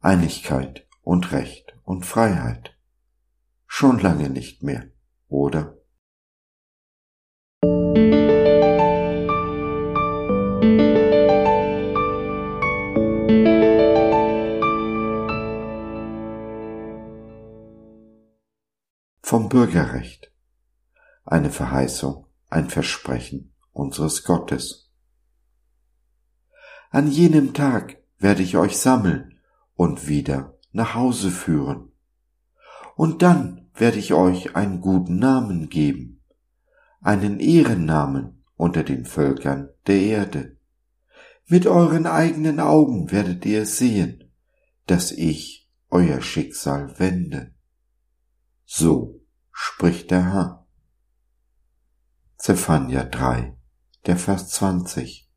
Einigkeit und Recht und Freiheit. Schon lange nicht mehr, oder? Vom Bürgerrecht. Eine Verheißung, ein Versprechen unseres Gottes. An jenem Tag werde ich euch sammeln und wieder nach Hause führen. Und dann werde ich euch einen guten Namen geben, einen Ehrennamen unter den Völkern der Erde. Mit euren eigenen Augen werdet ihr sehen, dass ich euer Schicksal wende. So spricht der Herr. Zephania 3, der Vers 20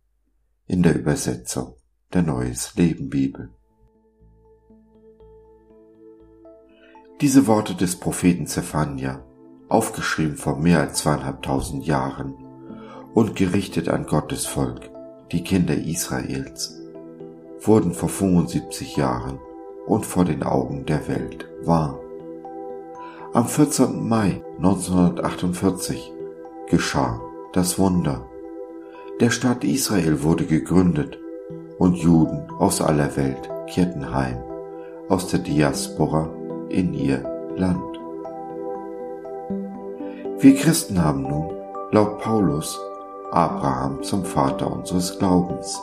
in der Übersetzung der Neues Leben Bibel. Diese Worte des Propheten Zephania, aufgeschrieben vor mehr als zweieinhalbtausend Jahren und gerichtet an Gottes Volk, die Kinder Israels, wurden vor 75 Jahren und vor den Augen der Welt wahr. Am 14. Mai 1948 geschah das Wunder. Der Staat Israel wurde gegründet und Juden aus aller Welt kehrten heim aus der Diaspora in ihr Land. Wir Christen haben nun, laut Paulus, Abraham zum Vater unseres Glaubens,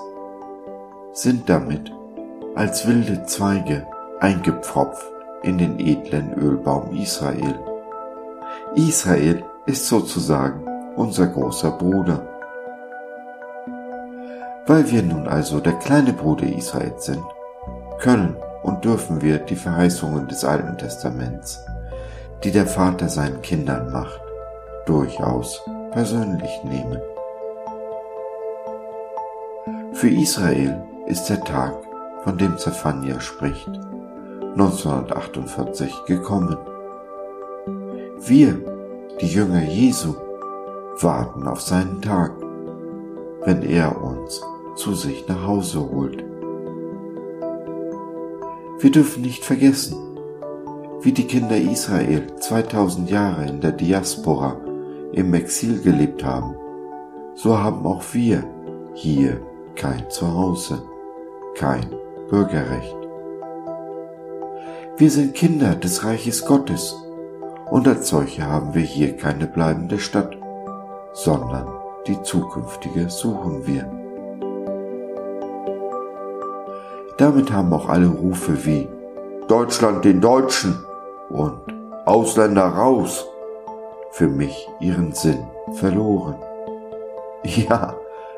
sind damit als wilde Zweige eingepfropft in den edlen Ölbaum Israel. Israel ist sozusagen unser großer Bruder. Weil wir nun also der kleine Bruder Israels sind, können und dürfen wir die Verheißungen des Alten Testaments, die der Vater seinen Kindern macht, durchaus persönlich nehmen. Für Israel ist der Tag, von dem Zephania spricht, 1948 gekommen. Wir, die Jünger Jesu, warten auf seinen Tag, wenn er uns zu sich nach Hause holt. Wir dürfen nicht vergessen, wie die Kinder Israel 2000 Jahre in der Diaspora im Exil gelebt haben, so haben auch wir hier kein Zuhause, kein Bürgerrecht. Wir sind Kinder des Reiches Gottes und als solche haben wir hier keine bleibende Stadt, sondern die zukünftige suchen wir. Damit haben auch alle Rufe wie Deutschland den Deutschen und Ausländer raus für mich ihren Sinn verloren. Ja,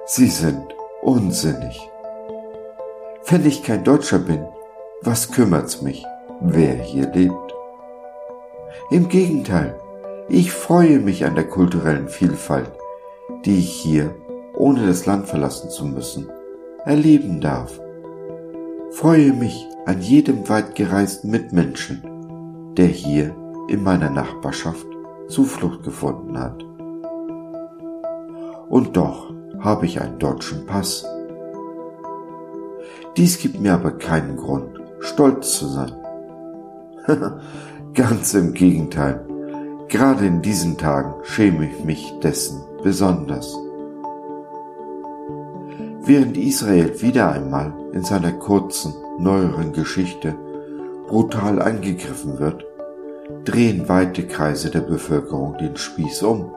sie sind unsinnig. Wenn ich kein Deutscher bin, was kümmert's mich, wer hier lebt? Im Gegenteil, ich freue mich an der kulturellen Vielfalt, die ich hier, ohne das Land verlassen zu müssen, erleben darf freue mich an jedem weit gereisten Mitmenschen, der hier in meiner Nachbarschaft Zuflucht gefunden hat. Und doch habe ich einen deutschen Pass. Dies gibt mir aber keinen Grund, stolz zu sein. Ganz im Gegenteil, gerade in diesen Tagen schäme ich mich dessen besonders. Während Israel wieder einmal in seiner kurzen, neueren Geschichte brutal angegriffen wird, drehen weite Kreise der Bevölkerung den Spieß um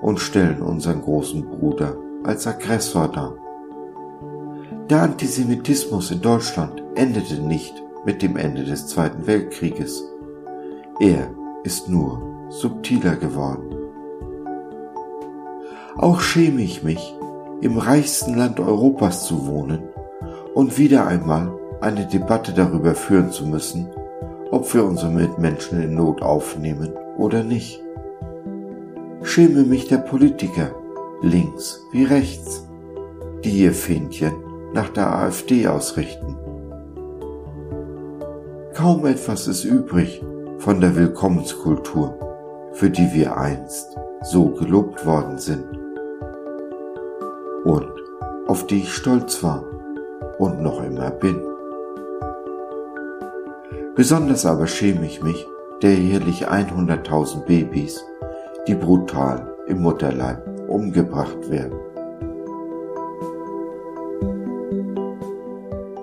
und stellen unseren großen Bruder als Aggressor dar. Der Antisemitismus in Deutschland endete nicht mit dem Ende des Zweiten Weltkrieges. Er ist nur subtiler geworden. Auch schäme ich mich, im reichsten Land Europas zu wohnen und wieder einmal eine Debatte darüber führen zu müssen, ob wir unsere Mitmenschen in Not aufnehmen oder nicht. Schäme mich der Politiker, links wie rechts, die ihr Fähnchen nach der AfD ausrichten. Kaum etwas ist übrig von der Willkommenskultur, für die wir einst so gelobt worden sind und auf die ich stolz war und noch immer bin. Besonders aber schäme ich mich der jährlich 100.000 Babys, die brutal im Mutterleib umgebracht werden.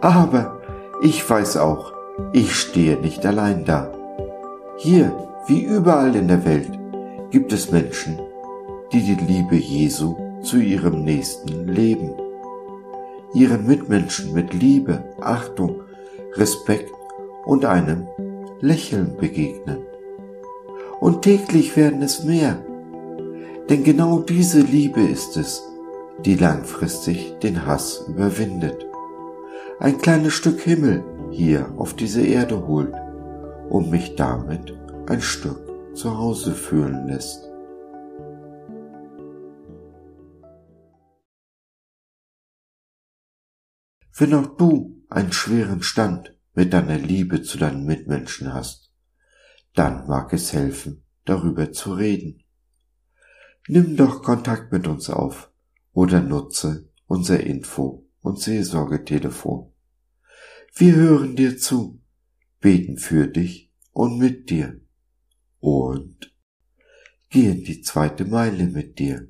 Aber ich weiß auch, ich stehe nicht allein da. Hier, wie überall in der Welt, gibt es Menschen, die die Liebe Jesu zu ihrem Nächsten leben, ihren Mitmenschen mit Liebe, Achtung, Respekt und einem Lächeln begegnen. Und täglich werden es mehr, denn genau diese Liebe ist es, die langfristig den Hass überwindet. Ein kleines Stück Himmel hier auf diese Erde holt und mich damit ein Stück zu Hause fühlen lässt. Wenn auch du einen schweren Stand mit deiner Liebe zu deinen Mitmenschen hast, dann mag es helfen, darüber zu reden. Nimm doch Kontakt mit uns auf oder nutze unser Info- und Seelsorgetelefon. Wir hören dir zu, beten für dich und mit dir und gehen die zweite Meile mit dir.